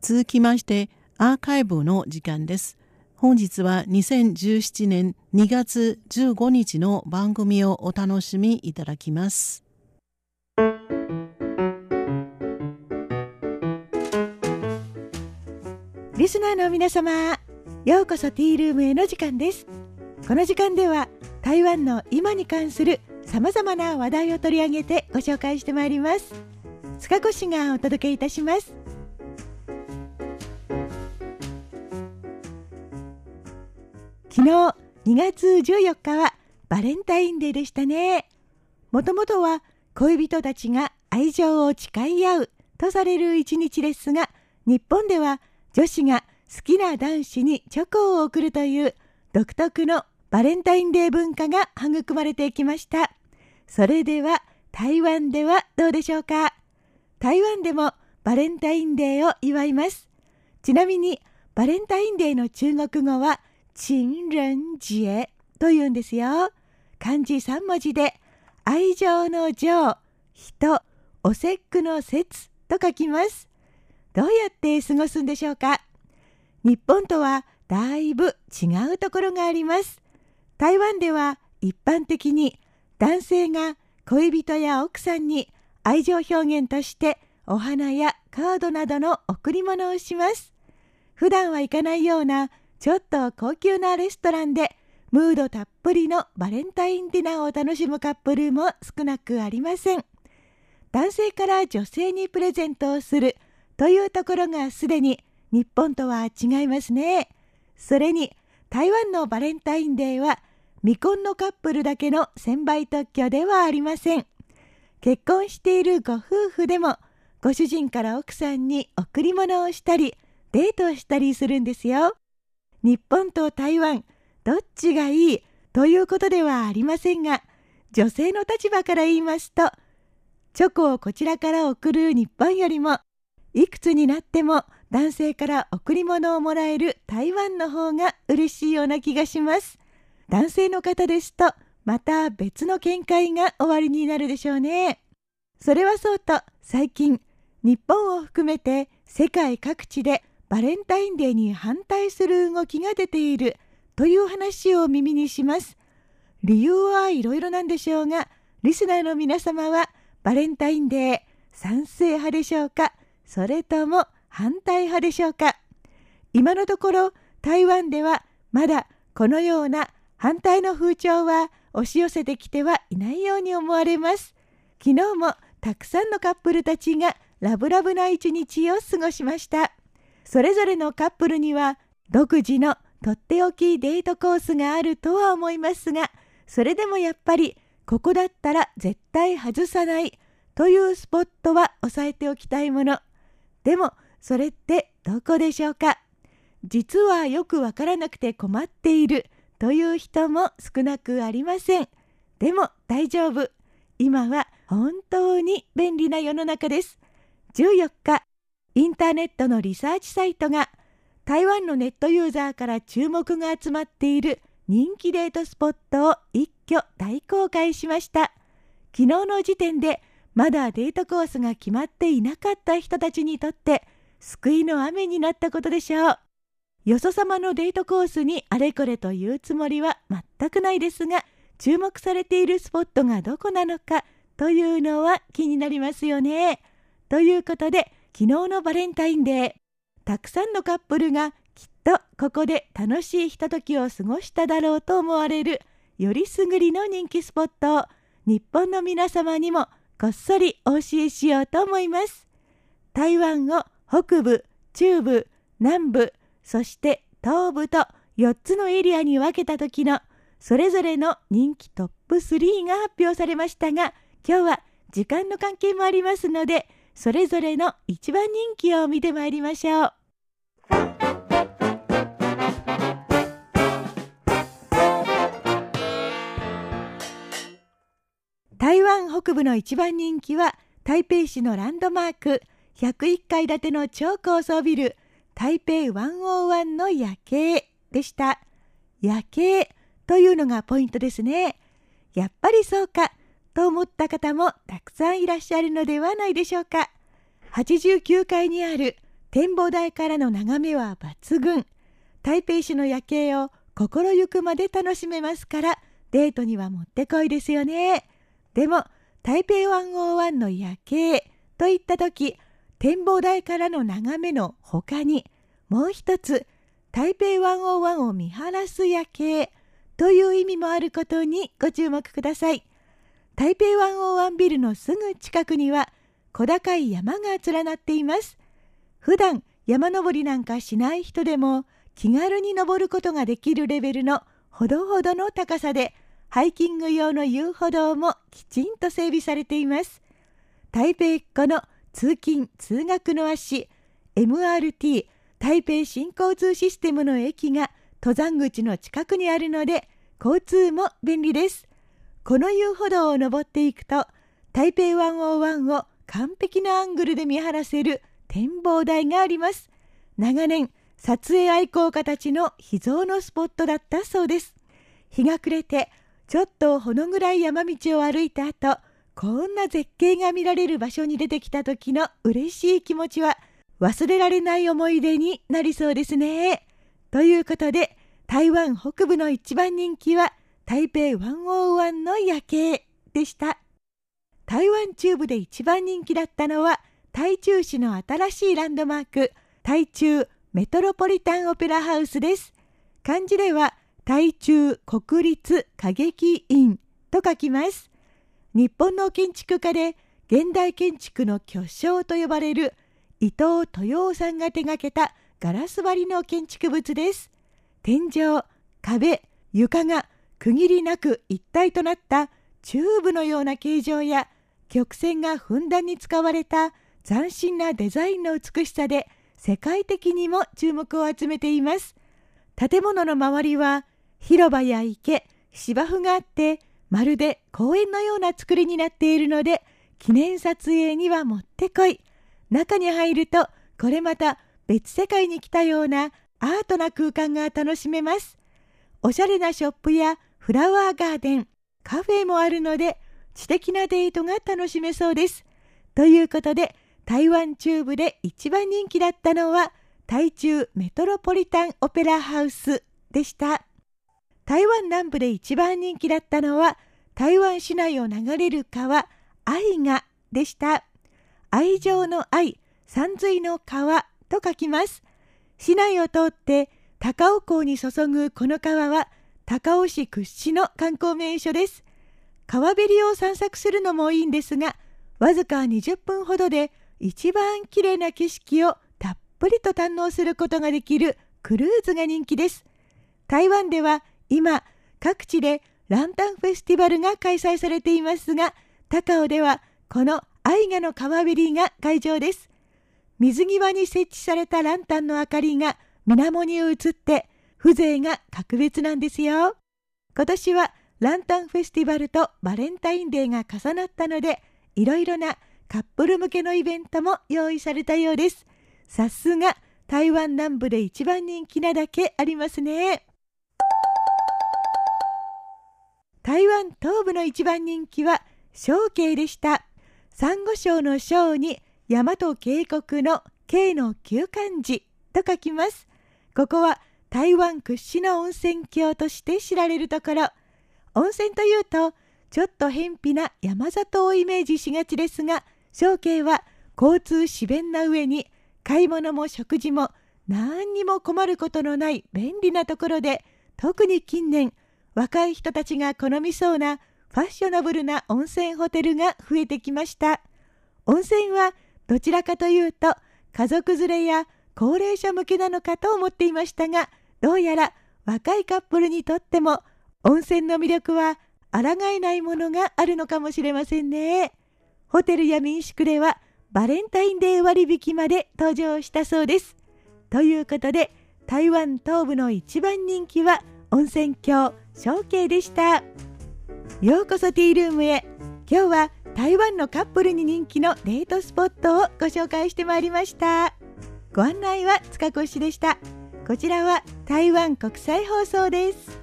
続きましてアーカイブの時間です。本日は2017年2月15日の番組をお楽しみいただきます。リスナーの皆様、ようこそティールームへの時間です。この時間では台湾の今に関するさまざまな話題を取り上げてご紹介してまいります。塚越がお届けいたします。昨日2月14日はバレンタインデーでしたね。もともとは恋人たちが愛情を誓い合うとされる一日ですが、日本では女子が好きな男子にチョコを贈るという独特のバレンタインデー文化が育まれていきました。それでは台湾ではどうでしょうか？台湾でもバレンタインデーを祝います。ちなみにバレンタインデーの中国語は情人節と言うんですよ。漢字3文字で、愛情の情、人、お節句の節と書きます。どうやって過ごすんでしょうか？日本とはだいぶ違うところがあります。台湾では一般的に男性が恋人や奥さんに愛情表現としてお花やカードなどの贈り物をします。普段は行かないようなちょっと高級なレストランでムードたっぷりのバレンタインディナーを楽しむカップルも少なくありません。男性から女性にプレゼントをするというところがすでに日本とは違いますね。それに台湾のバレンタインデーは未婚のカップルだけの専売特許ではありません。結婚しているご夫婦でもご主人から奥さんに贈り物をしたりデートをしたりするんですよ。日本と台湾どっちがいいということではありませんが女性の立場から言いますとチョコをこちらから送る日本よりもいくつになっても男性から贈り物をもらえる台湾の方が嬉しいような気がします。男性の方ですとまた別の見解が終わりになるでしょうね。それはそうと最近日本を含めて世界各地でバレンタインデーに反対する動きが出ているという話を耳にします。理由はいろいろなんでしょうが、リスナーの皆様はバレンタインデー賛成派でしょうかそれとも反対派でしょうか今のところ台湾ではまだこのような反対の風潮は押し寄せてきてはいないように思われます。昨日もたくさんのカップルたちがラブラブな一日を過ごしました。それぞれのカップルには独自のとっておきデートコースがあるとは思いますがそれでもやっぱりここだったら絶対外さないというスポットは押さえておきたいもの。でもそれってどこでしょうか？実はよくわからなくて困っているという人も少なくありません。でも大丈夫。今は本当に便利な世の中です。14日インターネットのリサーチサイトが台湾のネットユーザーから注目が集まっている人気デートスポットを一挙大公開しました。昨日の時点でまだデートコースが決まっていなかった人たちにとって救いの雨になったことでしょう。よそ様のデートコースにあれこれというつもりは全くないですが注目されているスポットがどこなのかというのは気になりますよね。ということで昨日のバレンタインデーたくさんのカップルがきっとここで楽しいひとときを過ごしただろうと思われるよりすぐりの人気スポットを日本の皆様にもこっそりお教えしようと思います。台湾を北部中部南部そして東部と4つのエリアに分けた時のそれぞれの人気トップ3が発表されましたが今日は時間の関係もありますのでそれぞれの一番人気を見てまいりましょう。台湾北部の一番人気は台北市のランドマーク101階建ての超高層ビル台北101の夜景でした。夜景というのがポイントですね。やっぱりそうかと思った方もたくさんいらっしゃるのではないでしょうか。89階にある展望台からの眺めは抜群。台北市の夜景を心ゆくまで楽しめますからデートにはもってこいですよね。でも台北101の夜景といった時展望台からの眺めの他にもう一つ台北101を見晴らす夜景という意味もあることにご注目ください。台北101ビルのすぐ近くには小高い山が連なっています。普段山登りなんかしない人でも気軽に登ることができるレベルのほどほどの高さでハイキング用の遊歩道もきちんと整備されています。台北っ子の通勤通学の足 MRT 台北新交通システムの駅が登山口の近くにあるので交通も便利です。この遊歩道を登っていくと台北101を完璧なアングルで見晴らせる展望台があります長年撮影愛好家たちの秘蔵のスポットだったそうです日が暮れてちょっとほの暗い山道を歩いた後こんな絶景が見られる場所に出てきた時の嬉しい気持ちは忘れられない思い出になりそうですね。ということで台湾北部の一番人気は台北101の夜景でした。台湾中部で一番人気だったのは台中市の新しいランドマーク台中メトロポリタンオペラハウスです。漢字では台中国立歌劇院と書きます。日本の建築家で現代建築の巨匠と呼ばれる伊藤豊夫さんが手がけたガラス張りの建築物です。天井、壁、床が区切りなく一体となったチューブのような形状や曲線がふんだんに使われた斬新なデザインの美しさで世界的にも注目を集めています。建物の周りは広場や池、芝生があってまるで公園のような作りになっているので記念撮影にはもってこい。中に入るとこれまた別世界に来たようなアートな空間が楽しめます。おしゃれなショップやフラワーガーデン、カフェもあるので知的なデートが楽しめそうです。ということで台湾中部で一番人気だったのは台中メトロポリタンオペラハウスでした。台湾南部で一番人気だったのは台湾市内を流れる川愛河でした。愛情の愛、山水の川と書きます。市内を通って高尾港に注ぐこの川は高尾市屈指の観光名所です。川べりを散策するのもいいんですが、わずか20分ほどで一番綺麗な景色をたっぷりと堪能することができるクルーズが人気です。台湾では今各地でランタンフェスティバルが開催されていますが高尾ではこの愛画の川べりが会場です水際に設置されたランタンの明かりが水面に映って風情が格別なんですよ今年はランタンフェスティバルとバレンタインデーが重なったのでいろいろなカップル向けのイベントも用意されたようですさすが台湾南部で一番人気なだけありますね台湾東部の一番人気は小慶でした。サンゴ礁の礁に山と渓谷の渓の旧漢字と書きます。ここは台湾屈指の温泉郷として知られるところ。温泉というと、ちょっと偏僻な山里をイメージしがちですが、小慶は交通自便な上に買い物も食事も何にも困ることのない便利なところで、特に近年若い人たちが好みそうなファッショナブルな温泉ホテルが増えてきました温泉はどちらかというと家族連れや高齢者向けなのかと思っていましたがどうやら若いカップルにとっても温泉の魅力は抗えないものがあるのかもしれませんね。ホテルや民宿ではバレンタインデー割引まで登場したそうです。ということで台湾東部の一番人気は温泉郷小慶でした。ようこそティールームへ。今日は台湾のカップルに人気のデートスポットをご紹介してまいりました。ご案内は塚越でした。こちらは台湾国際放送です。